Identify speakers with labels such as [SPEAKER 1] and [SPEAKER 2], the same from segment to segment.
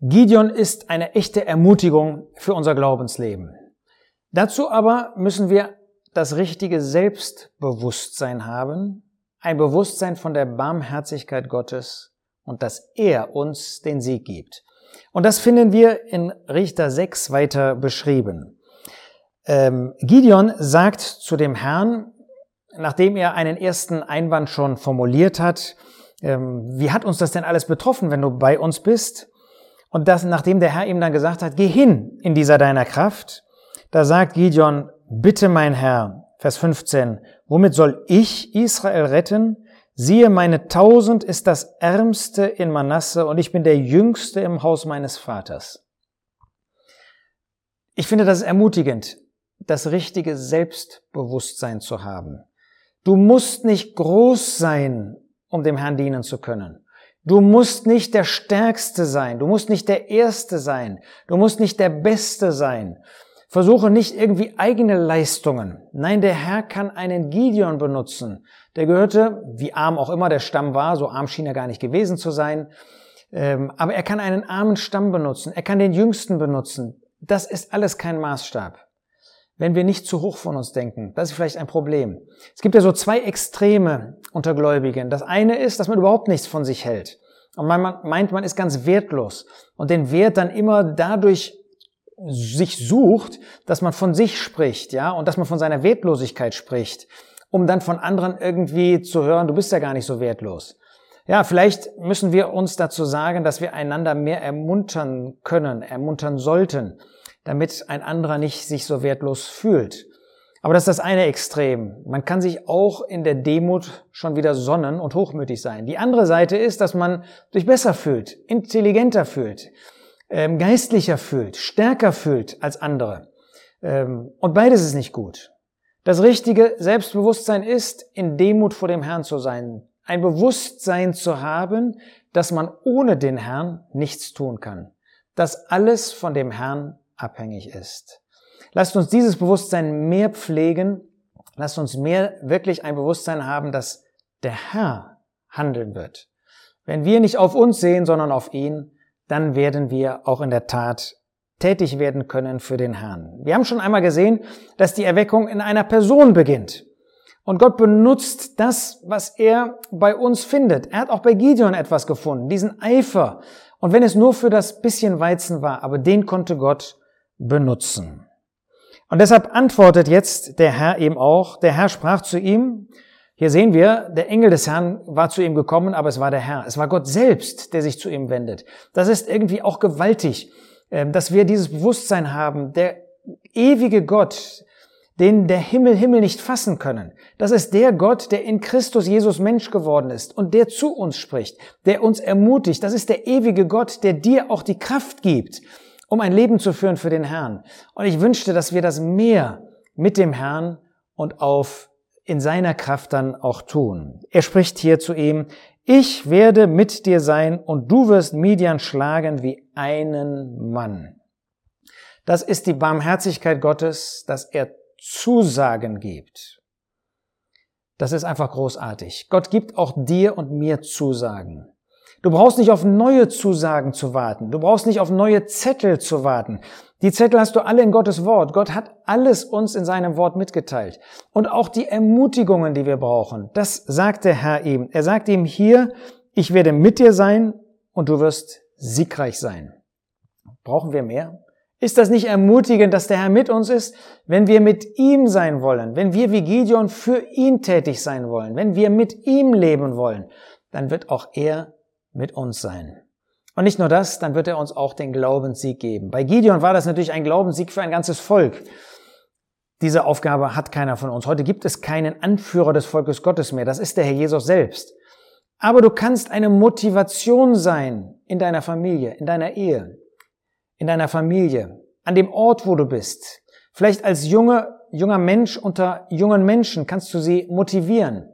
[SPEAKER 1] Gideon ist eine echte Ermutigung für unser Glaubensleben. Dazu aber müssen wir das richtige Selbstbewusstsein haben, ein Bewusstsein von der Barmherzigkeit Gottes und dass er uns den Sieg gibt. Und das finden wir in Richter 6 weiter beschrieben. Ähm, Gideon sagt zu dem Herrn, nachdem er einen ersten Einwand schon formuliert hat, ähm, wie hat uns das denn alles betroffen, wenn du bei uns bist? Und das, nachdem der Herr ihm dann gesagt hat, geh hin in dieser deiner Kraft, da sagt Gideon, bitte mein Herr, Vers 15, womit soll ich Israel retten? Siehe, meine Tausend ist das Ärmste in Manasse und ich bin der Jüngste im Haus meines Vaters. Ich finde das ermutigend, das richtige Selbstbewusstsein zu haben. Du musst nicht groß sein, um dem Herrn dienen zu können. Du musst nicht der Stärkste sein, du musst nicht der Erste sein, du musst nicht der Beste sein. Versuche nicht irgendwie eigene Leistungen. Nein, der Herr kann einen Gideon benutzen. Der gehörte, wie arm auch immer der Stamm war, so arm schien er gar nicht gewesen zu sein, ähm, aber er kann einen armen Stamm benutzen, er kann den Jüngsten benutzen. Das ist alles kein Maßstab wenn wir nicht zu hoch von uns denken. Das ist vielleicht ein Problem. Es gibt ja so zwei Extreme unter Gläubigen. Das eine ist, dass man überhaupt nichts von sich hält. Und man meint, man ist ganz wertlos und den Wert dann immer dadurch sich sucht, dass man von sich spricht, ja, und dass man von seiner Wertlosigkeit spricht, um dann von anderen irgendwie zu hören, du bist ja gar nicht so wertlos. Ja, vielleicht müssen wir uns dazu sagen, dass wir einander mehr ermuntern können, ermuntern sollten damit ein anderer nicht sich so wertlos fühlt. Aber das ist das eine Extrem. Man kann sich auch in der Demut schon wieder sonnen und hochmütig sein. Die andere Seite ist, dass man sich besser fühlt, intelligenter fühlt, ähm, geistlicher fühlt, stärker fühlt als andere. Ähm, und beides ist nicht gut. Das richtige Selbstbewusstsein ist, in Demut vor dem Herrn zu sein. Ein Bewusstsein zu haben, dass man ohne den Herrn nichts tun kann. Dass alles von dem Herrn abhängig ist. Lasst uns dieses Bewusstsein mehr pflegen. Lasst uns mehr wirklich ein Bewusstsein haben, dass der Herr handeln wird. Wenn wir nicht auf uns sehen, sondern auf ihn, dann werden wir auch in der Tat tätig werden können für den Herrn. Wir haben schon einmal gesehen, dass die Erweckung in einer Person beginnt. Und Gott benutzt das, was er bei uns findet. Er hat auch bei Gideon etwas gefunden, diesen Eifer. Und wenn es nur für das bisschen Weizen war, aber den konnte Gott benutzen. Und deshalb antwortet jetzt der Herr eben auch, der Herr sprach zu ihm, hier sehen wir, der Engel des Herrn war zu ihm gekommen, aber es war der Herr. Es war Gott selbst, der sich zu ihm wendet. Das ist irgendwie auch gewaltig, ähm, dass wir dieses Bewusstsein haben, der ewige Gott, den der Himmel Himmel nicht fassen können. Das ist der Gott, der in Christus Jesus Mensch geworden ist und der zu uns spricht, der uns ermutigt. Das ist der ewige Gott, der dir auch die Kraft gibt, um ein Leben zu führen für den Herrn. Und ich wünschte, dass wir das mehr mit dem Herrn und auf in seiner Kraft dann auch tun. Er spricht hier zu ihm, ich werde mit dir sein und du wirst Midian schlagen wie einen Mann. Das ist die Barmherzigkeit Gottes, dass er Zusagen gibt. Das ist einfach großartig. Gott gibt auch dir und mir Zusagen. Du brauchst nicht auf neue Zusagen zu warten. Du brauchst nicht auf neue Zettel zu warten. Die Zettel hast du alle in Gottes Wort. Gott hat alles uns in seinem Wort mitgeteilt. Und auch die Ermutigungen, die wir brauchen. Das sagt der Herr ihm. Er sagt ihm hier, ich werde mit dir sein und du wirst siegreich sein. Brauchen wir mehr? Ist das nicht ermutigend, dass der Herr mit uns ist, wenn wir mit ihm sein wollen, wenn wir wie Gideon für ihn tätig sein wollen, wenn wir mit ihm leben wollen, dann wird auch er mit uns sein. Und nicht nur das, dann wird er uns auch den Glaubenssieg geben. Bei Gideon war das natürlich ein Glaubenssieg für ein ganzes Volk. Diese Aufgabe hat keiner von uns. Heute gibt es keinen Anführer des Volkes Gottes mehr. Das ist der Herr Jesus selbst. Aber du kannst eine Motivation sein in deiner Familie, in deiner Ehe, in deiner Familie, an dem Ort, wo du bist. Vielleicht als junge, junger Mensch unter jungen Menschen kannst du sie motivieren.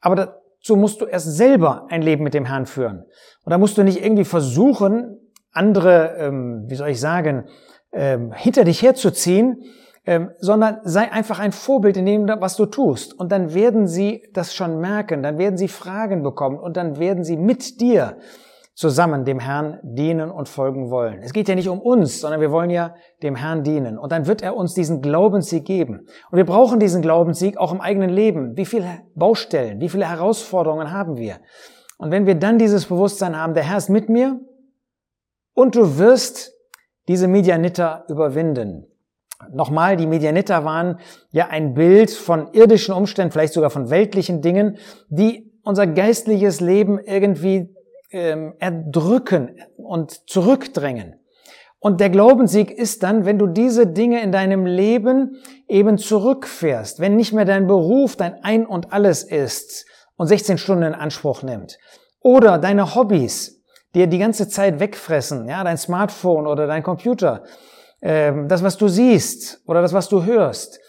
[SPEAKER 1] Aber so musst du erst selber ein Leben mit dem Herrn führen. Und da musst du nicht irgendwie versuchen, andere, ähm, wie soll ich sagen, ähm, hinter dich herzuziehen, ähm, sondern sei einfach ein Vorbild in dem, was du tust. Und dann werden sie das schon merken, dann werden sie Fragen bekommen und dann werden sie mit dir zusammen dem Herrn dienen und folgen wollen. Es geht ja nicht um uns, sondern wir wollen ja dem Herrn dienen. Und dann wird er uns diesen Glaubenssieg geben. Und wir brauchen diesen Glaubenssieg auch im eigenen Leben. Wie viele Baustellen, wie viele Herausforderungen haben wir? Und wenn wir dann dieses Bewusstsein haben, der Herr ist mit mir und du wirst diese Medianiter überwinden. Nochmal, die Medianiter waren ja ein Bild von irdischen Umständen, vielleicht sogar von weltlichen Dingen, die unser geistliches Leben irgendwie ähm, erdrücken und zurückdrängen. Und der Glaubenssieg ist dann, wenn du diese Dinge in deinem Leben eben zurückfährst, wenn nicht mehr dein Beruf dein Ein und alles ist und 16 Stunden in Anspruch nimmt. Oder deine Hobbys, die die ganze Zeit wegfressen, ja, dein Smartphone oder dein Computer, ähm, das, was du siehst oder das, was du hörst,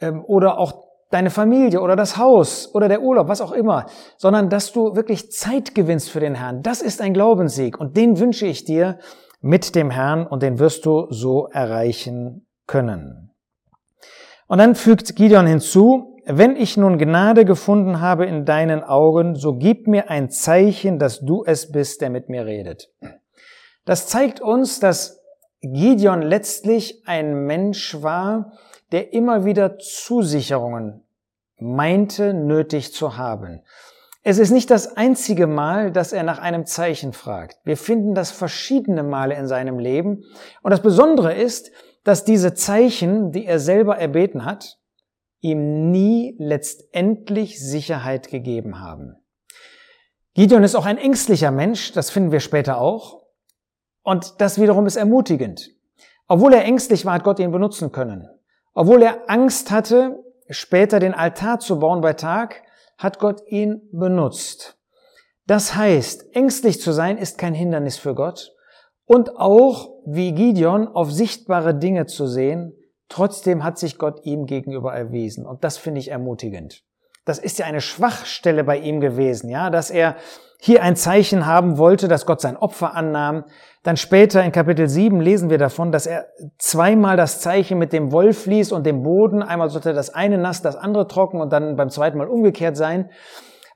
[SPEAKER 1] ähm, oder auch deine Familie oder das Haus oder der Urlaub, was auch immer, sondern dass du wirklich Zeit gewinnst für den Herrn. Das ist ein Glaubenssieg und den wünsche ich dir mit dem Herrn und den wirst du so erreichen können. Und dann fügt Gideon hinzu, wenn ich nun Gnade gefunden habe in deinen Augen, so gib mir ein Zeichen, dass du es bist, der mit mir redet. Das zeigt uns, dass Gideon letztlich ein Mensch war, der immer wieder Zusicherungen meinte nötig zu haben. Es ist nicht das einzige Mal, dass er nach einem Zeichen fragt. Wir finden das verschiedene Male in seinem Leben. Und das Besondere ist, dass diese Zeichen, die er selber erbeten hat, ihm nie letztendlich Sicherheit gegeben haben. Gideon ist auch ein ängstlicher Mensch, das finden wir später auch. Und das wiederum ist ermutigend. Obwohl er ängstlich war, hat Gott ihn benutzen können. Obwohl er Angst hatte, später den Altar zu bauen bei Tag, hat Gott ihn benutzt. Das heißt, ängstlich zu sein ist kein Hindernis für Gott und auch, wie Gideon, auf sichtbare Dinge zu sehen, trotzdem hat sich Gott ihm gegenüber erwiesen und das finde ich ermutigend. Das ist ja eine Schwachstelle bei ihm gewesen, ja, dass er hier ein Zeichen haben wollte, dass Gott sein Opfer annahm. Dann später in Kapitel 7 lesen wir davon, dass er zweimal das Zeichen mit dem Wolf ließ und dem Boden. Einmal sollte das eine nass, das andere trocken und dann beim zweiten Mal umgekehrt sein.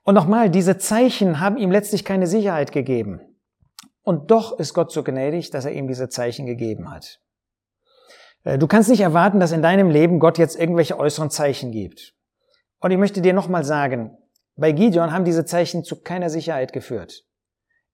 [SPEAKER 1] Und nochmal, diese Zeichen haben ihm letztlich keine Sicherheit gegeben. Und doch ist Gott so gnädig, dass er ihm diese Zeichen gegeben hat. Äh, du kannst nicht erwarten, dass in deinem Leben Gott jetzt irgendwelche äußeren Zeichen gibt. Und ich möchte dir nochmal sagen, bei Gideon haben diese Zeichen zu keiner Sicherheit geführt.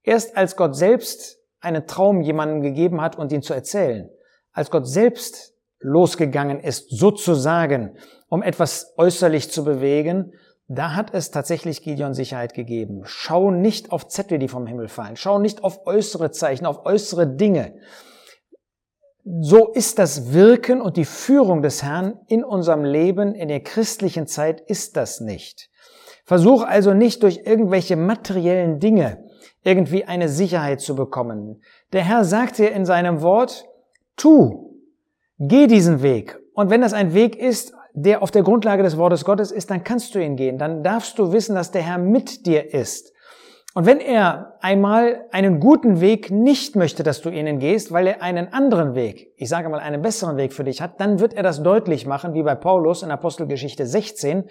[SPEAKER 1] Erst als Gott selbst einen Traum jemandem gegeben hat und ihn zu erzählen, als Gott selbst losgegangen ist, sozusagen, um etwas äußerlich zu bewegen, da hat es tatsächlich Gideon Sicherheit gegeben. Schau nicht auf Zettel, die vom Himmel fallen. Schau nicht auf äußere Zeichen, auf äußere Dinge. So ist das Wirken und die Führung des Herrn in unserem Leben in der christlichen Zeit ist das nicht. Versuch also nicht durch irgendwelche materiellen Dinge irgendwie eine Sicherheit zu bekommen. Der Herr sagt dir in seinem Wort, tu, geh diesen Weg. Und wenn das ein Weg ist, der auf der Grundlage des Wortes Gottes ist, dann kannst du ihn gehen. Dann darfst du wissen, dass der Herr mit dir ist. Und wenn er einmal einen guten Weg nicht möchte, dass du ihnen gehst, weil er einen anderen Weg, ich sage mal einen besseren Weg für dich hat, dann wird er das deutlich machen, wie bei Paulus in Apostelgeschichte 16,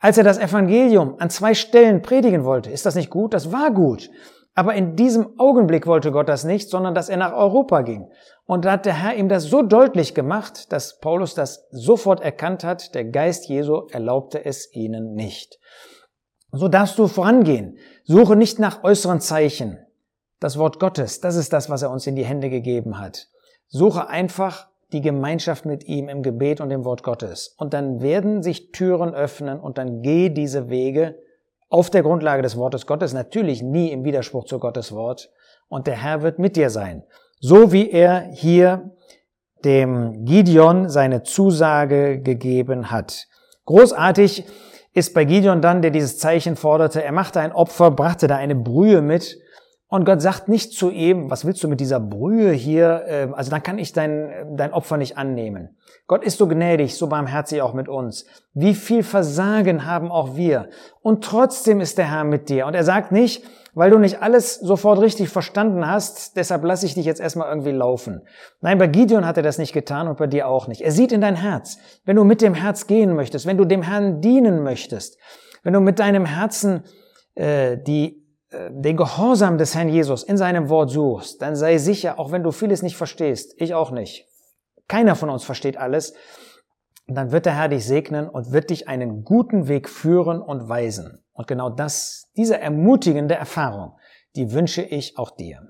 [SPEAKER 1] als er das Evangelium an zwei Stellen predigen wollte, ist das nicht gut? Das war gut. Aber in diesem Augenblick wollte Gott das nicht, sondern dass er nach Europa ging. Und da hat der Herr ihm das so deutlich gemacht, dass Paulus das sofort erkannt hat, der Geist Jesu erlaubte es ihnen nicht. So darfst du vorangehen. Suche nicht nach äußeren Zeichen. Das Wort Gottes, das ist das, was er uns in die Hände gegeben hat. Suche einfach die Gemeinschaft mit ihm im Gebet und dem Wort Gottes. Und dann werden sich Türen öffnen und dann geh diese Wege auf der Grundlage des Wortes Gottes, natürlich nie im Widerspruch zu Gottes Wort. Und der Herr wird mit dir sein. So wie er hier dem Gideon seine Zusage gegeben hat. Großartig ist bei Gideon dann, der dieses Zeichen forderte, er machte ein Opfer, brachte da eine Brühe mit und Gott sagt nicht zu ihm, was willst du mit dieser Brühe hier? Ähm, also dann kann ich dein, dein Opfer nicht annehmen. Gott ist so gnädig, so barmherzig auch mit uns. Wie viel Versagen haben auch wir? Und trotzdem ist der Herr mit dir. Und er sagt nicht, weil du nicht alles sofort richtig verstanden hast, deshalb lasse ich dich jetzt erstmal irgendwie laufen. Nein, bei Gideon hat er das nicht getan und bei dir auch nicht. Er sieht in dein Herz. Wenn du mit dem Herz gehen möchtest, wenn du dem Herrn dienen möchtest, wenn du mit deinem Herzen äh, die den Gehorsam des Herrn Jesus in seinem Wort suchst, dann sei sicher, auch wenn du vieles nicht verstehst, ich auch nicht, keiner von uns versteht alles, dann wird der Herr dich segnen und wird dich einen guten Weg führen und weisen. Und genau das, diese ermutigende Erfahrung, die wünsche ich auch dir.